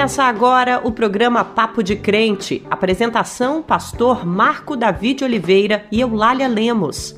Começa agora o programa Papo de Crente. Apresentação: Pastor Marco David Oliveira e Eulália Lemos.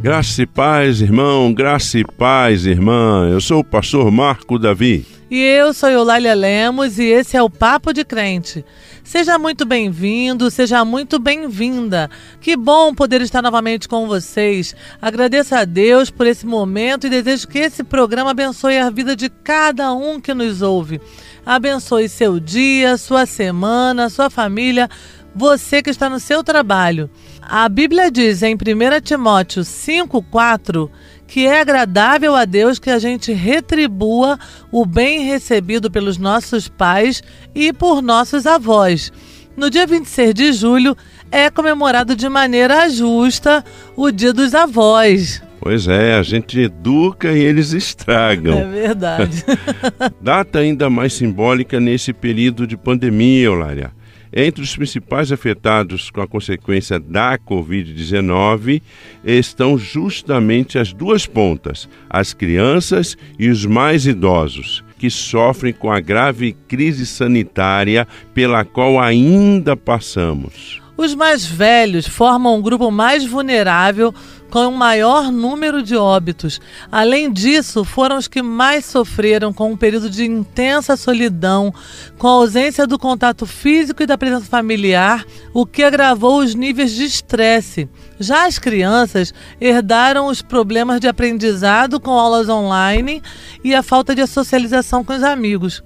Graça e paz, irmão, graça e paz, irmã. Eu sou o pastor Marco Davi. E eu sou Eulália Lemos e esse é o Papo de Crente. Seja muito bem-vindo, seja muito bem-vinda. Que bom poder estar novamente com vocês. Agradeço a Deus por esse momento e desejo que esse programa abençoe a vida de cada um que nos ouve. Abençoe seu dia, sua semana, sua família, você que está no seu trabalho. A Bíblia diz em 1 Timóteo 5,4 que é agradável a Deus que a gente retribua o bem recebido pelos nossos pais e por nossos avós. No dia 26 de julho é comemorado de maneira justa o Dia dos Avós. Pois é, a gente educa e eles estragam. É verdade. Data ainda mais simbólica nesse período de pandemia, Eulália. Entre os principais afetados com a consequência da Covid-19 estão justamente as duas pontas, as crianças e os mais idosos, que sofrem com a grave crise sanitária pela qual ainda passamos. Os mais velhos formam um grupo mais vulnerável com um maior número de óbitos. Além disso, foram os que mais sofreram com um período de intensa solidão, com a ausência do contato físico e da presença familiar, o que agravou os níveis de estresse. Já as crianças herdaram os problemas de aprendizado com aulas online e a falta de socialização com os amigos.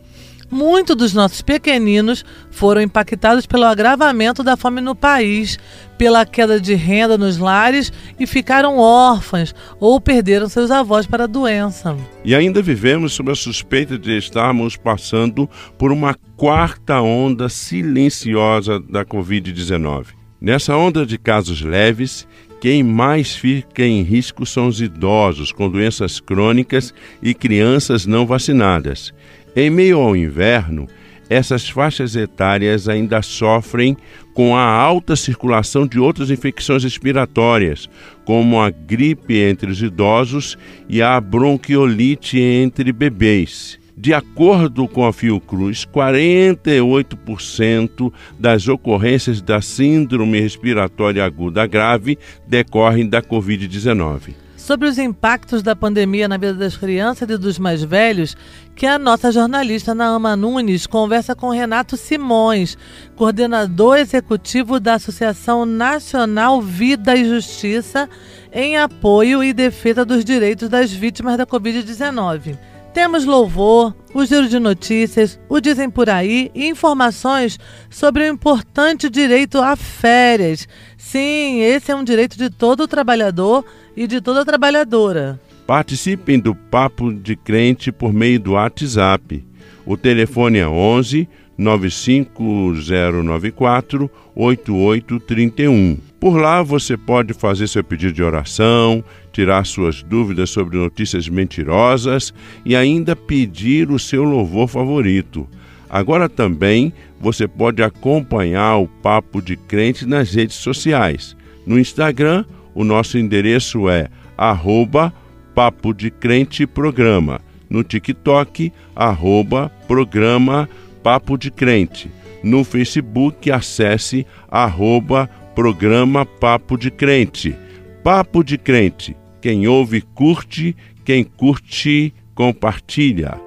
Muitos dos nossos pequeninos foram impactados pelo agravamento da fome no país, pela queda de renda nos lares e ficaram órfãos ou perderam seus avós para a doença. E ainda vivemos sob a suspeita de estarmos passando por uma quarta onda silenciosa da Covid-19. Nessa onda de casos leves, quem mais fica em risco são os idosos com doenças crônicas e crianças não vacinadas. Em meio ao inverno, essas faixas etárias ainda sofrem com a alta circulação de outras infecções respiratórias, como a gripe entre os idosos e a bronquiolite entre bebês. De acordo com a Fiocruz, 48% das ocorrências da síndrome respiratória aguda grave decorrem da Covid-19 sobre os impactos da pandemia na vida das crianças e dos mais velhos, que a nossa jornalista Naama Nunes conversa com Renato Simões, coordenador executivo da Associação Nacional Vida e Justiça, em apoio e defesa dos direitos das vítimas da Covid-19. Temos louvor, o giro de notícias, o Dizem Por Aí e informações sobre o importante direito a férias. Sim, esse é um direito de todo trabalhador e de toda trabalhadora. Participem do Papo de Crente por meio do WhatsApp. O telefone é 11 95094 8831. Por lá você pode fazer seu pedido de oração, tirar suas dúvidas sobre notícias mentirosas e ainda pedir o seu louvor favorito. Agora também você pode acompanhar o Papo de Crente nas redes sociais. No Instagram, o nosso endereço é arroba Papo de Crente Programa. No TikTok, arroba Programa Papo de Crente. No Facebook, acesse arroba Programa Papo de Crente. Papo de Crente. Quem ouve, curte. Quem curte, compartilha.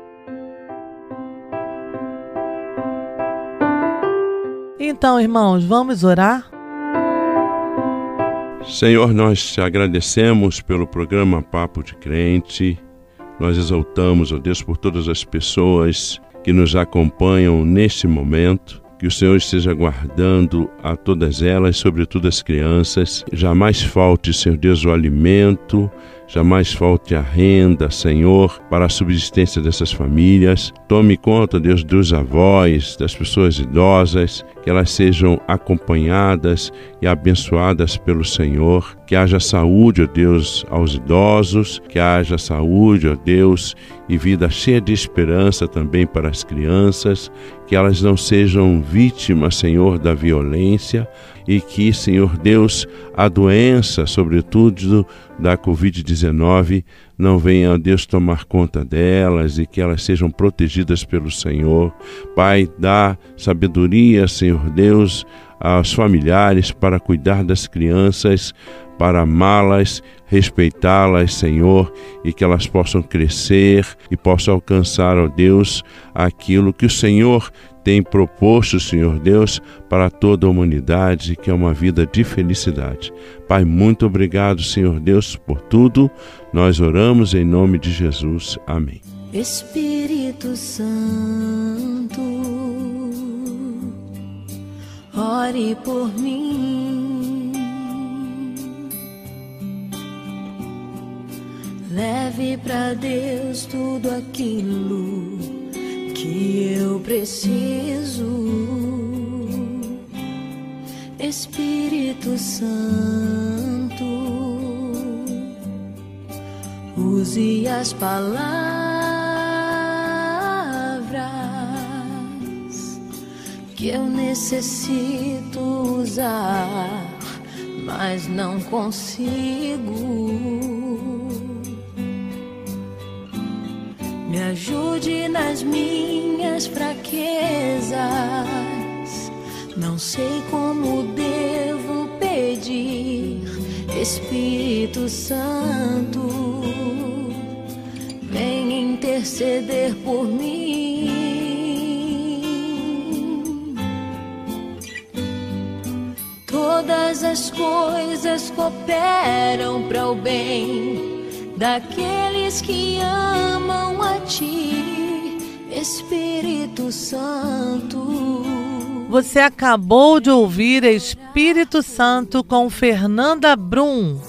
Então, irmãos, vamos orar? Senhor, nós te agradecemos pelo programa Papo de Crente. Nós exaltamos, ó Deus, por todas as pessoas que nos acompanham neste momento. Que o Senhor esteja guardando a todas elas, sobretudo as crianças. Jamais falte, Senhor Deus, o alimento, jamais falte a renda, Senhor, para a subsistência dessas famílias. Tome conta, Deus, dos avós, das pessoas idosas, que elas sejam acompanhadas e abençoadas pelo Senhor. Que haja saúde, ó Deus, aos idosos, que haja saúde, ó Deus, e vida cheia de esperança também para as crianças, que elas não sejam vítimas, Senhor, da violência. E que, Senhor Deus, a doença, sobretudo da Covid-19, não venha, Deus, tomar conta delas e que elas sejam protegidas pelo Senhor. Pai, dá sabedoria, Senhor Deus, aos familiares para cuidar das crianças, para amá-las, respeitá-las, Senhor, e que elas possam crescer e possam alcançar, ó Deus, aquilo que o Senhor tem proposto, Senhor Deus, para toda a humanidade, que é uma vida de felicidade. Pai, muito obrigado, Senhor Deus, por tudo. Nós oramos em nome de Jesus. Amém. Espírito Santo, ore por mim. Leve para Deus tudo aquilo que eu preciso. Espírito Santo, use as palavras que eu necessito usar, mas não consigo. Me ajude nas minhas fraquezas. Não sei como devo pedir, Espírito Santo, vem interceder por mim. Todas as coisas cooperam para o bem daqueles que amam a Ti, Espírito Santo. Você acabou de ouvir Espírito Santo com Fernanda Brum.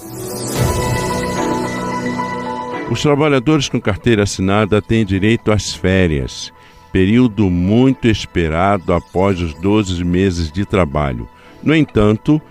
Os trabalhadores com carteira assinada têm direito às férias, período muito esperado após os 12 meses de trabalho. No entanto,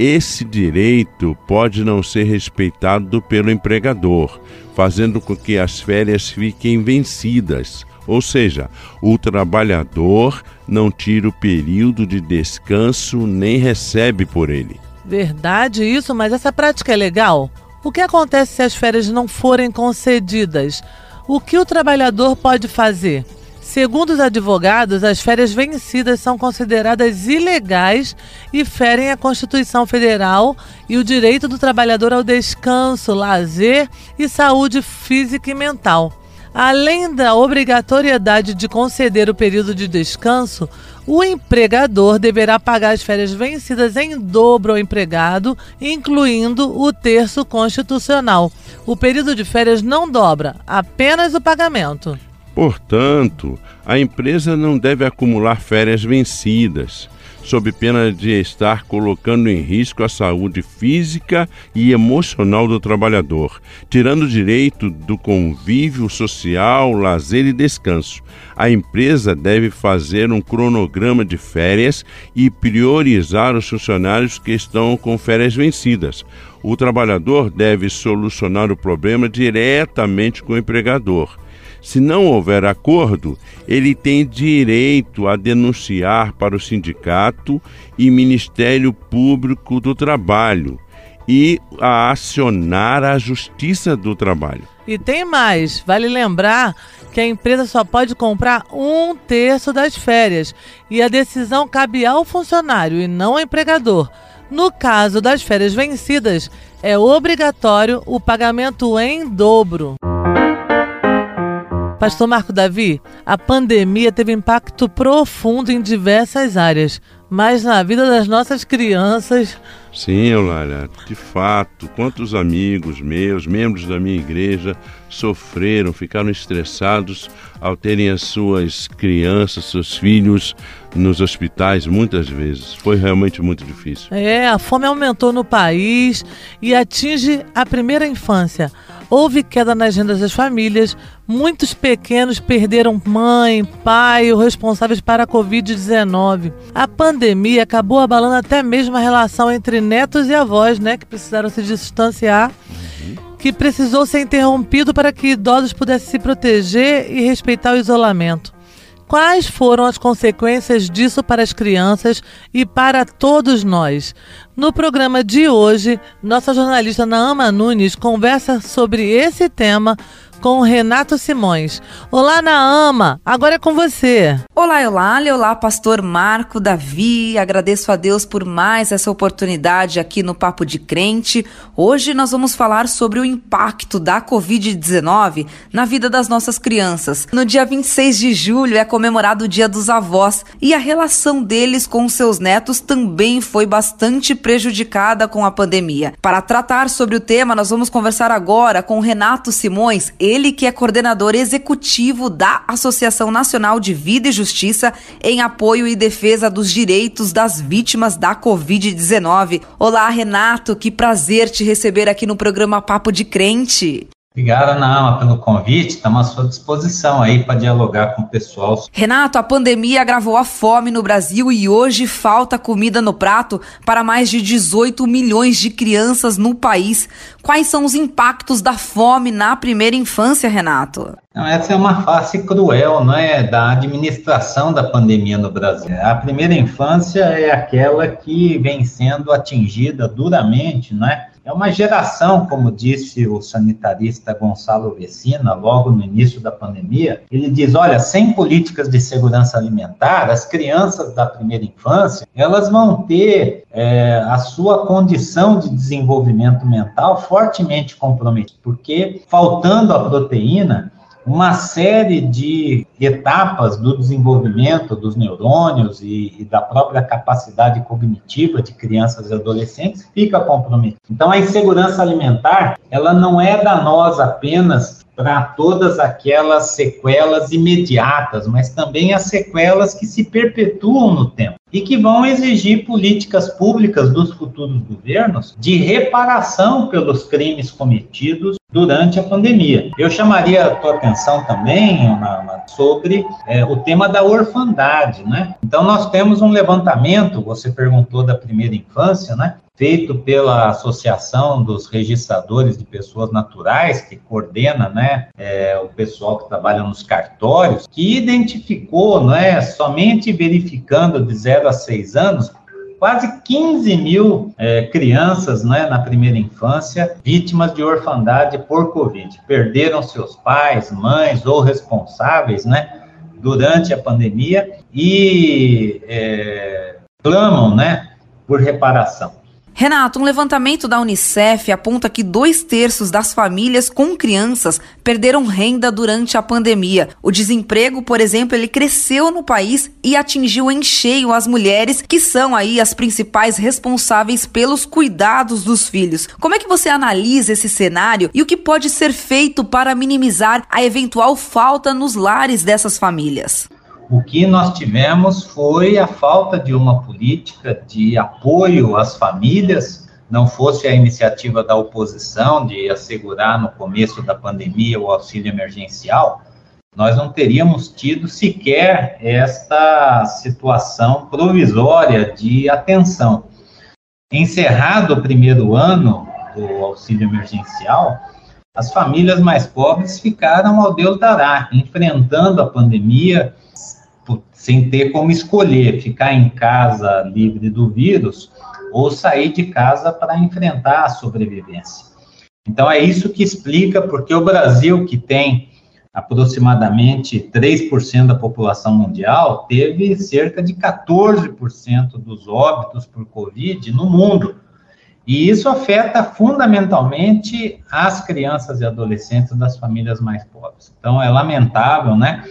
esse direito pode não ser respeitado pelo empregador, fazendo com que as férias fiquem vencidas. Ou seja, o trabalhador não tira o período de descanso nem recebe por ele. Verdade isso, mas essa prática é legal? O que acontece se as férias não forem concedidas? O que o trabalhador pode fazer? Segundo os advogados, as férias vencidas são consideradas ilegais e ferem a Constituição Federal e o direito do trabalhador ao descanso, lazer e saúde física e mental. Além da obrigatoriedade de conceder o período de descanso, o empregador deverá pagar as férias vencidas em dobro ao empregado, incluindo o terço constitucional. O período de férias não dobra, apenas o pagamento. Portanto, a empresa não deve acumular férias vencidas, sob pena de estar colocando em risco a saúde física e emocional do trabalhador, tirando o direito do convívio social, lazer e descanso. A empresa deve fazer um cronograma de férias e priorizar os funcionários que estão com férias vencidas. O trabalhador deve solucionar o problema diretamente com o empregador se não houver acordo, ele tem direito a denunciar para o sindicato e Ministério Público do Trabalho e a acionar a Justiça do Trabalho. E tem mais, vale lembrar que a empresa só pode comprar um terço das férias e a decisão cabe ao funcionário e não ao empregador. No caso das férias vencidas, é obrigatório o pagamento em dobro. Pastor Marco Davi, a pandemia teve impacto profundo em diversas áreas, mas na vida das nossas crianças. Sim, Eulália, de fato, quantos amigos meus, membros da minha igreja, sofreram, ficaram estressados ao terem as suas crianças, seus filhos nos hospitais muitas vezes. Foi realmente muito difícil. É, a fome aumentou no país e atinge a primeira infância. Houve queda nas rendas das famílias, muitos pequenos perderam mãe, pai ou responsáveis para a Covid-19. A pandemia acabou abalando até mesmo a relação entre netos e avós, né, que precisaram se distanciar, que precisou ser interrompido para que idosos pudessem se proteger e respeitar o isolamento. Quais foram as consequências disso para as crianças e para todos nós. No programa de hoje, nossa jornalista Naama Nunes conversa sobre esse tema com Renato Simões. Olá, Naama, agora é com você. Olá, Eulália, olá, pastor Marco Davi. Agradeço a Deus por mais essa oportunidade aqui no Papo de Crente. Hoje nós vamos falar sobre o impacto da Covid-19 na vida das nossas crianças. No dia 26 de julho é comemorado o Dia dos Avós e a relação deles com seus netos também foi bastante prejudicada com a pandemia. Para tratar sobre o tema, nós vamos conversar agora com Renato Simões, ele que é coordenador executivo da Associação Nacional de Vida e Justiça em apoio e defesa dos direitos das vítimas da Covid-19. Olá, Renato, que prazer te receber aqui no programa Papo de Crente. Obrigado, Ana pelo convite. Estamos à sua disposição aí para dialogar com o pessoal. Renato, a pandemia agravou a fome no Brasil e hoje falta comida no prato para mais de 18 milhões de crianças no país. Quais são os impactos da fome na primeira infância, Renato? essa é uma face cruel, não é, da administração da pandemia no Brasil. A primeira infância é aquela que vem sendo atingida duramente, não é? É uma geração, como disse o sanitarista Gonçalo Vecina, logo no início da pandemia. Ele diz: olha, sem políticas de segurança alimentar, as crianças da primeira infância elas vão ter é, a sua condição de desenvolvimento mental fortemente comprometida, porque faltando a proteína, uma série de etapas do desenvolvimento dos neurônios e, e, da própria capacidade cognitiva de crianças e adolescentes fica comprometida. Então, a insegurança alimentar, ela não é danosa apenas para todas aquelas sequelas imediatas, mas também as sequelas que se perpetuam no tempo e que vão exigir políticas públicas dos futuros governos de reparação pelos crimes cometidos durante a pandemia. Eu chamaria a tua atenção também, sobre é, o tema da orfandade, né? Então, nós temos um levantamento, você perguntou da primeira infância, né? feito pela Associação dos Registradores de Pessoas Naturais, que coordena né, é, o pessoal que trabalha nos cartórios, que identificou, né, somente verificando de 0 a 6 anos, quase 15 mil é, crianças né, na primeira infância vítimas de orfandade por Covid. Perderam seus pais, mães ou responsáveis né, durante a pandemia e é, clamam né, por reparação. Renato, um levantamento da Unicef aponta que dois terços das famílias com crianças perderam renda durante a pandemia. O desemprego, por exemplo, ele cresceu no país e atingiu em cheio as mulheres, que são aí as principais responsáveis pelos cuidados dos filhos. Como é que você analisa esse cenário e o que pode ser feito para minimizar a eventual falta nos lares dessas famílias? O que nós tivemos foi a falta de uma política de apoio às famílias, não fosse a iniciativa da oposição de assegurar no começo da pandemia o auxílio emergencial, nós não teríamos tido sequer esta situação provisória de atenção. Encerrado o primeiro ano do auxílio emergencial, as famílias mais pobres ficaram ao Deus dará, enfrentando a pandemia sem ter como escolher ficar em casa livre do vírus ou sair de casa para enfrentar a sobrevivência. Então é isso que explica porque o Brasil, que tem aproximadamente 3% da população mundial, teve cerca de 14% dos óbitos por Covid no mundo. E isso afeta fundamentalmente as crianças e adolescentes das famílias mais pobres. Então é lamentável, né?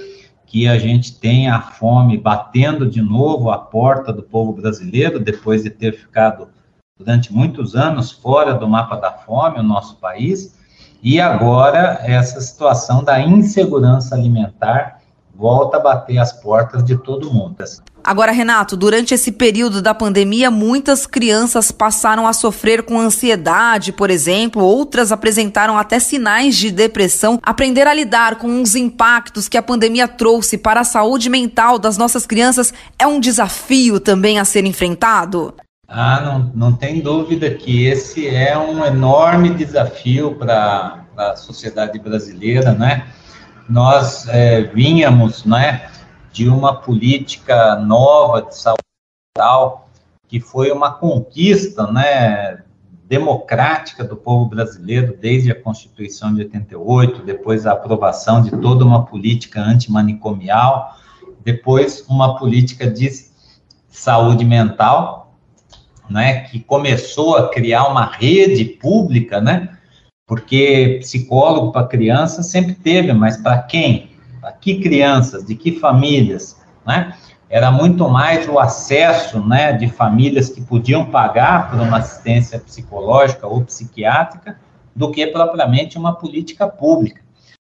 Que a gente tenha a fome batendo de novo a porta do povo brasileiro, depois de ter ficado durante muitos anos fora do mapa da fome, o nosso país, e agora essa situação da insegurança alimentar volta a bater as portas de todo mundo. Agora, Renato, durante esse período da pandemia, muitas crianças passaram a sofrer com ansiedade, por exemplo, outras apresentaram até sinais de depressão. Aprender a lidar com os impactos que a pandemia trouxe para a saúde mental das nossas crianças é um desafio também a ser enfrentado? Ah, não, não tem dúvida que esse é um enorme desafio para a sociedade brasileira, né? Nós é, vínhamos, né? de uma política nova de saúde mental, que foi uma conquista, né, democrática do povo brasileiro desde a Constituição de 88, depois a aprovação de toda uma política antimanicomial, depois uma política de saúde mental, né, que começou a criar uma rede pública, né, porque psicólogo para criança sempre teve, mas para quem? Para que crianças? De que famílias? Né? Era muito mais o acesso né, de famílias que podiam pagar por uma assistência psicológica ou psiquiátrica do que propriamente uma política pública.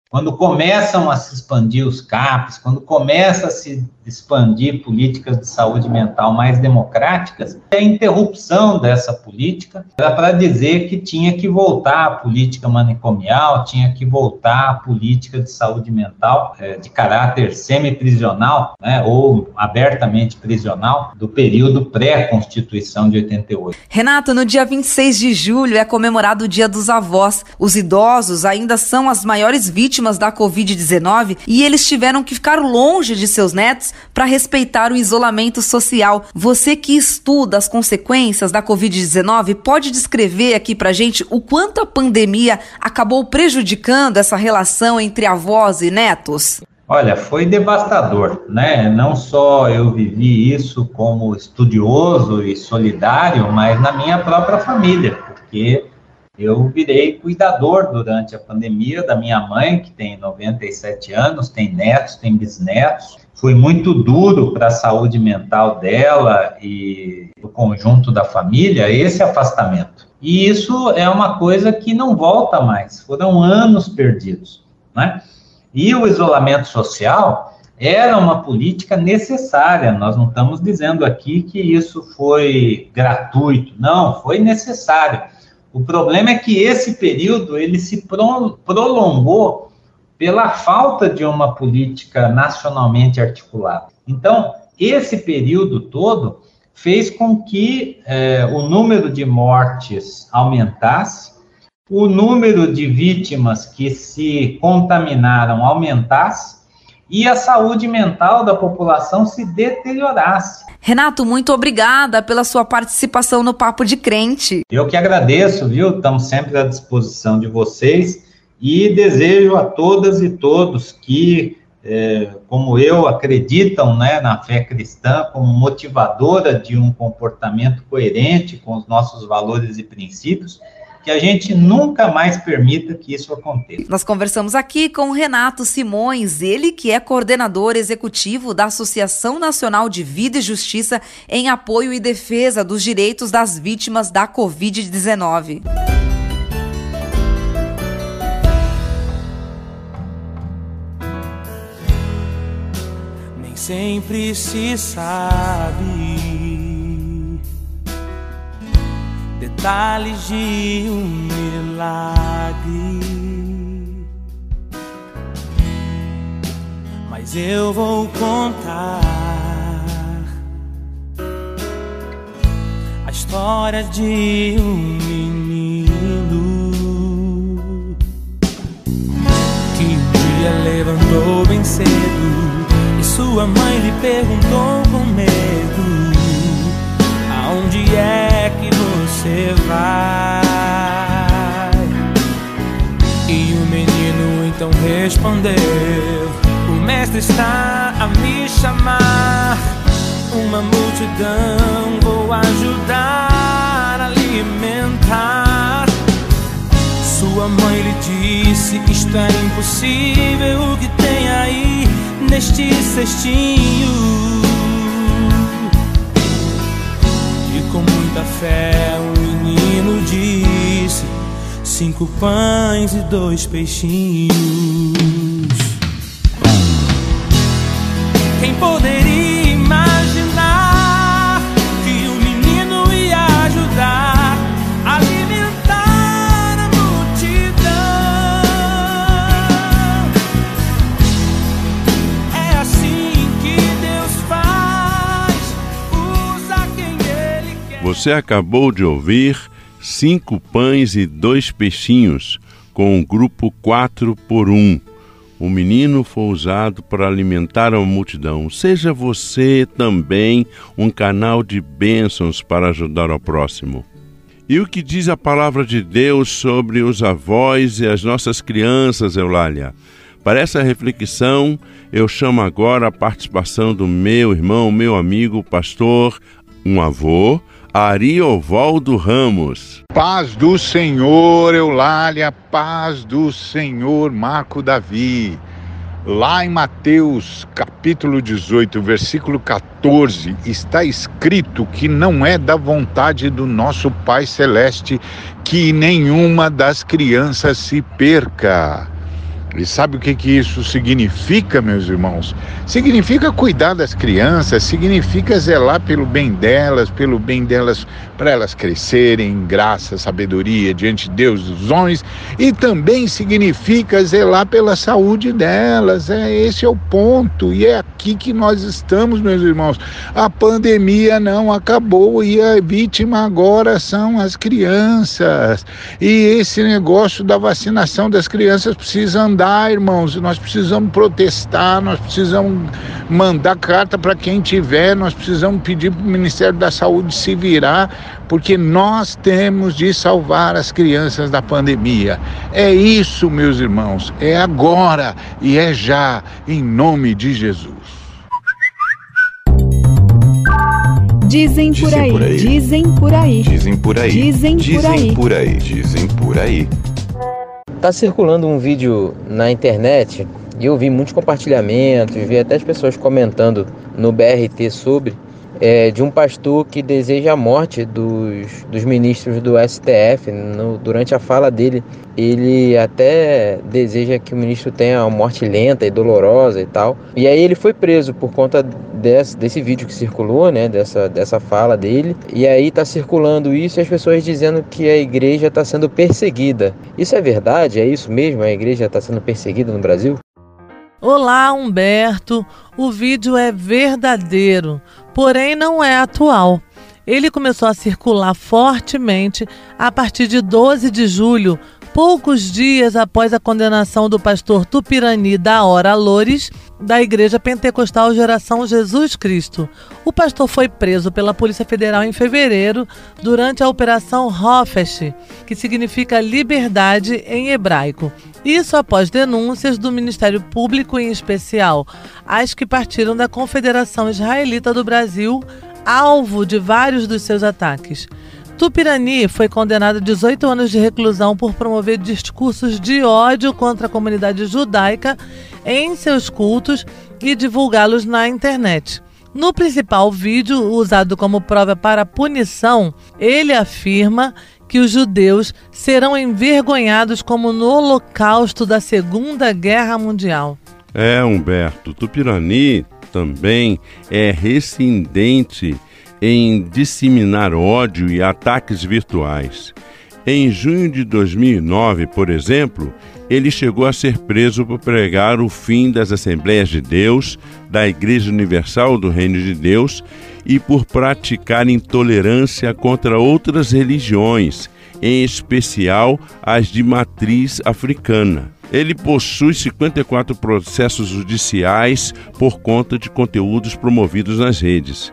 Quando começam a se expandir os CAPs, quando começa a se expandir políticas de saúde mental mais democráticas, a interrupção dessa política era para dizer que tinha que voltar a política manicomial, tinha que voltar a política de saúde mental é, de caráter semi-prisional, né, ou abertamente prisional, do período pré-constituição de 88. Renato, no dia 26 de julho é comemorado o Dia dos Avós. Os idosos ainda são as maiores vítimas da Covid-19 e eles tiveram que ficar longe de seus netos para respeitar o isolamento social. Você que estuda as consequências da Covid-19, pode descrever aqui para gente o quanto a pandemia acabou prejudicando essa relação entre avós e netos? Olha, foi devastador, né? Não só eu vivi isso como estudioso e solidário, mas na minha própria família, porque eu virei cuidador durante a pandemia da minha mãe, que tem 97 anos, tem netos, tem bisnetos, foi muito duro para a saúde mental dela e do conjunto da família esse afastamento. E isso é uma coisa que não volta mais, foram anos perdidos, né? E o isolamento social era uma política necessária, nós não estamos dizendo aqui que isso foi gratuito, não, foi necessário. O problema é que esse período ele se prolongou pela falta de uma política nacionalmente articulada. Então, esse período todo fez com que é, o número de mortes aumentasse, o número de vítimas que se contaminaram aumentasse e a saúde mental da população se deteriorasse. Renato, muito obrigada pela sua participação no Papo de Crente. Eu que agradeço, viu? Estamos sempre à disposição de vocês e desejo a todas e todos que, é, como eu, acreditam né, na fé cristã como motivadora de um comportamento coerente com os nossos valores e princípios, que a gente nunca mais permita que isso aconteça. Nós conversamos aqui com Renato Simões, ele que é coordenador executivo da Associação Nacional de Vida e Justiça em apoio e defesa dos direitos das vítimas da Covid-19. Sempre se sabe detalhes de um milagre. Mas eu vou contar a história de um menino que um dia levantou bem cedo sua mãe lhe perguntou com medo: Aonde é que você vai? E o menino então respondeu: O mestre está a me chamar. Uma multidão vou ajudar a alimentar. Sua mãe lhe disse: Isto é impossível. O que tem aí? Neste cestinho. E com muita fé o menino disse: Cinco pães e dois peixinhos. Você acabou de ouvir Cinco Pães e Dois Peixinhos, com o grupo 4 por 1, o menino foi usado para alimentar a multidão. Seja você também um canal de bênçãos para ajudar ao próximo. E o que diz a palavra de Deus sobre os avós e as nossas crianças, Eulália? Para essa reflexão, eu chamo agora a participação do meu irmão, meu amigo, pastor, um avô, Ariovaldo Ramos. Paz do Senhor, Eulália, paz do Senhor, Marco Davi. Lá em Mateus capítulo 18, versículo 14, está escrito que não é da vontade do nosso Pai Celeste que nenhuma das crianças se perca. E sabe o que, que isso significa, meus irmãos? Significa cuidar das crianças, significa zelar pelo bem delas, pelo bem delas, para elas crescerem em graça, sabedoria diante de Deus dos homens, e também significa zelar pela saúde delas. É esse é o ponto, e é aqui que nós estamos, meus irmãos. A pandemia não acabou e a vítima agora são as crianças. E esse negócio da vacinação das crianças precisa andar irmãos, nós precisamos protestar, nós precisamos mandar carta para quem tiver, nós precisamos pedir para o Ministério da Saúde se virar, porque nós temos de salvar as crianças da pandemia. É isso, meus irmãos, é agora e é já, em nome de Jesus. Dizem por aí, dizem por aí, dizem por aí, dizem por aí, dizem por aí, dizem por aí. Tá circulando um vídeo na internet e eu vi muitos compartilhamentos, vi até as pessoas comentando no BRT sobre é, de um pastor que deseja a morte dos, dos ministros do STF. No, durante a fala dele, ele até deseja que o ministro tenha uma morte lenta e dolorosa e tal. E aí ele foi preso por conta desse, desse vídeo que circulou, né? Dessa, dessa fala dele. E aí tá circulando isso e as pessoas dizendo que a igreja está sendo perseguida. Isso é verdade? É isso mesmo? A igreja está sendo perseguida no Brasil? Olá, Humberto. O vídeo é verdadeiro, porém não é atual. Ele começou a circular fortemente a partir de 12 de julho, poucos dias após a condenação do pastor Tupirani da Hora Lores, da Igreja Pentecostal Geração Jesus Cristo. O pastor foi preso pela Polícia Federal em fevereiro durante a Operação Hofesh, que significa liberdade em hebraico. Isso após denúncias do Ministério Público, em especial as que partiram da Confederação Israelita do Brasil, alvo de vários dos seus ataques. Tupirani foi condenado a 18 anos de reclusão por promover discursos de ódio contra a comunidade judaica em seus cultos e divulgá-los na internet. No principal vídeo, usado como prova para punição, ele afirma que os judeus serão envergonhados como no Holocausto da Segunda Guerra Mundial. É, Humberto, Tupirani também é rescindente em disseminar ódio e ataques virtuais. Em junho de 2009, por exemplo, ele chegou a ser preso por pregar o fim das Assembleias de Deus, da Igreja Universal do Reino de Deus e por praticar intolerância contra outras religiões, em especial as de matriz africana. Ele possui 54 processos judiciais por conta de conteúdos promovidos nas redes.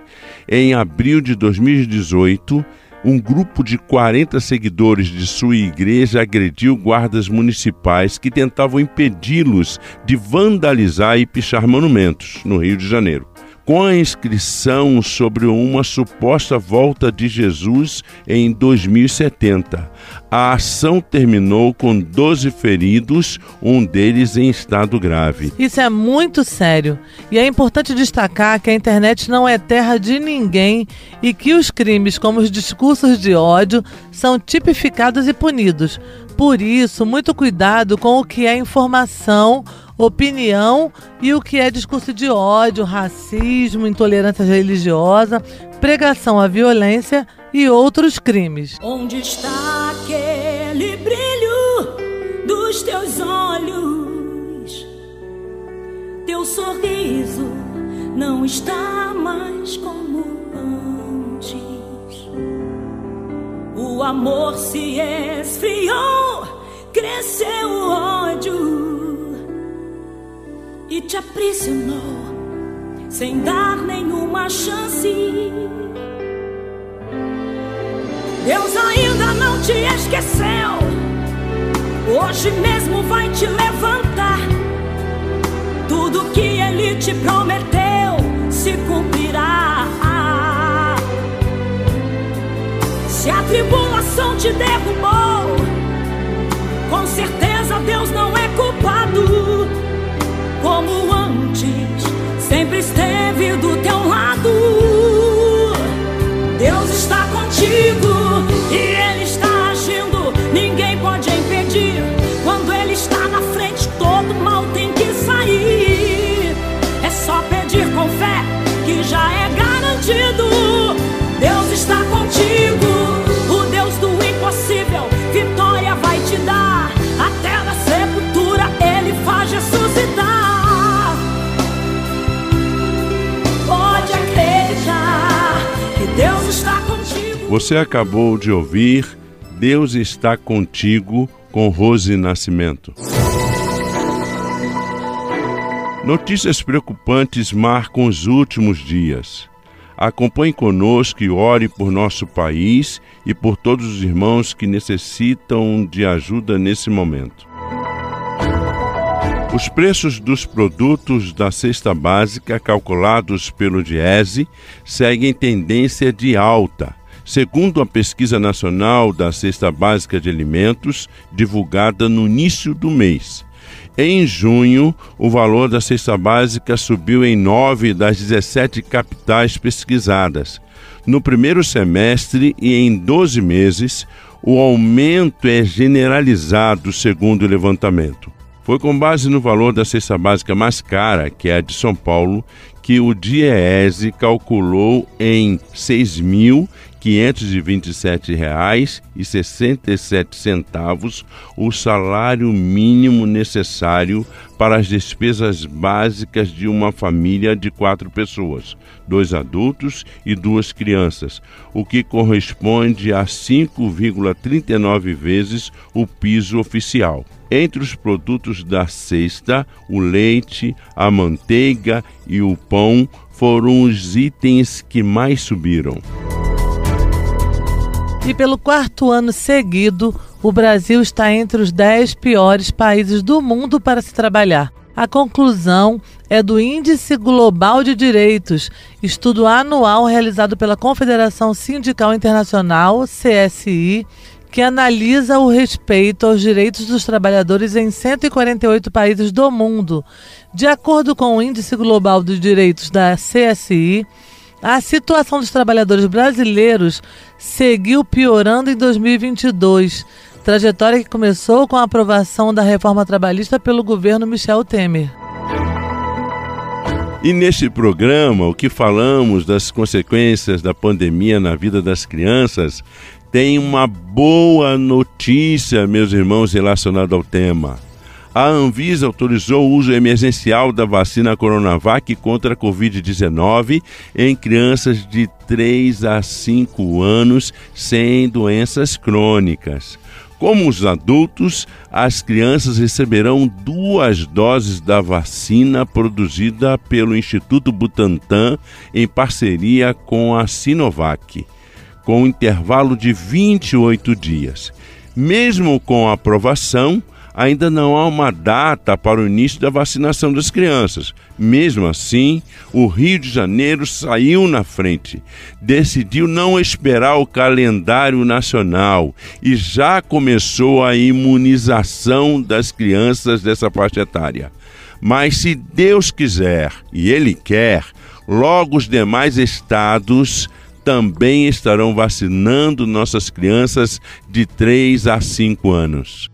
Em abril de 2018, um grupo de 40 seguidores de sua igreja agrediu guardas municipais que tentavam impedi-los de vandalizar e pichar monumentos no Rio de Janeiro com a inscrição sobre uma suposta volta de Jesus em 2070. A ação terminou com 12 feridos, um deles em estado grave. Isso é muito sério e é importante destacar que a internet não é terra de ninguém e que os crimes, como os discursos de ódio, são tipificados e punidos. Por isso, muito cuidado com o que é informação opinião e o que é discurso de ódio, racismo, intolerância religiosa, pregação à violência e outros crimes. Onde está aquele brilho dos teus olhos? Teu sorriso não está mais como antes. O amor se esfriou, cresceu o ódio e te aprisionou sem dar nenhuma chance. Deus ainda não te esqueceu. Hoje mesmo vai te levantar. Tudo que ele te prometeu se cumprirá. Se a tribulação te derrubou, com certeza sempre esteve do teu Você acabou de ouvir Deus está contigo com Rose Nascimento. Notícias preocupantes marcam os últimos dias. Acompanhe conosco e ore por nosso país e por todos os irmãos que necessitam de ajuda nesse momento. Os preços dos produtos da cesta básica calculados pelo Diese seguem tendência de alta, segundo a pesquisa nacional da cesta básica de alimentos divulgada no início do mês. Em junho, o valor da cesta básica subiu em nove das 17 capitais pesquisadas. No primeiro semestre e em 12 meses, o aumento é generalizado, segundo o levantamento. Foi com base no valor da cesta básica mais cara, que é a de São Paulo, que o DIEESE calculou em R$ 6.527,67 o salário mínimo necessário para as despesas básicas de uma família de quatro pessoas, dois adultos e duas crianças, o que corresponde a 5,39 vezes o piso oficial. Entre os produtos da cesta, o leite, a manteiga e o pão foram os itens que mais subiram. E pelo quarto ano seguido, o Brasil está entre os 10 piores países do mundo para se trabalhar. A conclusão é do Índice Global de Direitos, estudo anual realizado pela Confederação Sindical Internacional, CSI, que analisa o respeito aos direitos dos trabalhadores em 148 países do mundo. De acordo com o Índice Global dos Direitos da CSI, a situação dos trabalhadores brasileiros seguiu piorando em 2022, trajetória que começou com a aprovação da reforma trabalhista pelo governo Michel Temer. E neste programa, o que falamos das consequências da pandemia na vida das crianças, tem uma boa notícia, meus irmãos, relacionada ao tema. A Anvisa autorizou o uso emergencial da vacina Coronavac contra a Covid-19 em crianças de 3 a 5 anos sem doenças crônicas. Como os adultos, as crianças receberão duas doses da vacina produzida pelo Instituto Butantan em parceria com a Sinovac, com um intervalo de 28 dias. Mesmo com a aprovação, ainda não há uma data para o início da vacinação das crianças. Mesmo assim, o Rio de Janeiro saiu na frente, decidiu não esperar o calendário nacional e já começou a imunização das crianças dessa faixa etária. Mas se Deus quiser, e Ele quer, logo os demais estados também estarão vacinando nossas crianças de 3 a 5 anos.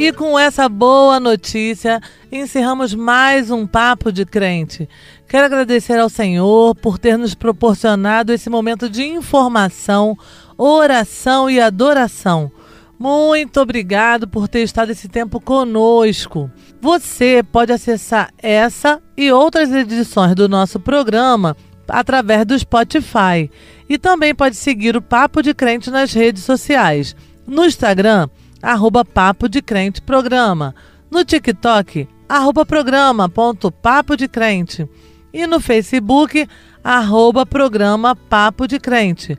E com essa boa notícia, encerramos mais um Papo de Crente. Quero agradecer ao Senhor por ter nos proporcionado esse momento de informação, oração e adoração. Muito obrigado por ter estado esse tempo conosco. Você pode acessar essa e outras edições do nosso programa através do Spotify. E também pode seguir o Papo de Crente nas redes sociais. No Instagram, arroba Papo de Crente Programa. No TikTok, arroba programa ponto papo de crente. E no Facebook, arroba programa Papo de Crente.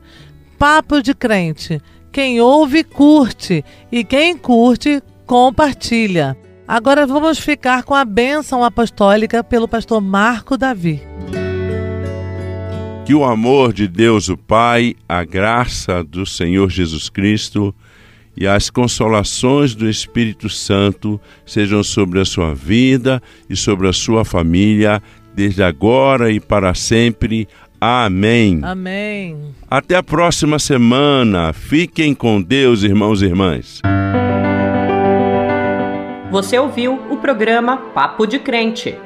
Papo de Crente. Quem ouve, curte. E quem curte, compartilha. Agora vamos ficar com a bênção apostólica pelo pastor Marco Davi. Que o amor de Deus, o Pai, a graça do Senhor Jesus Cristo e as consolações do Espírito Santo sejam sobre a sua vida e sobre a sua família, desde agora e para sempre. Amém. Amém. Até a próxima semana. Fiquem com Deus, irmãos e irmãs. Você ouviu o programa Papo de Crente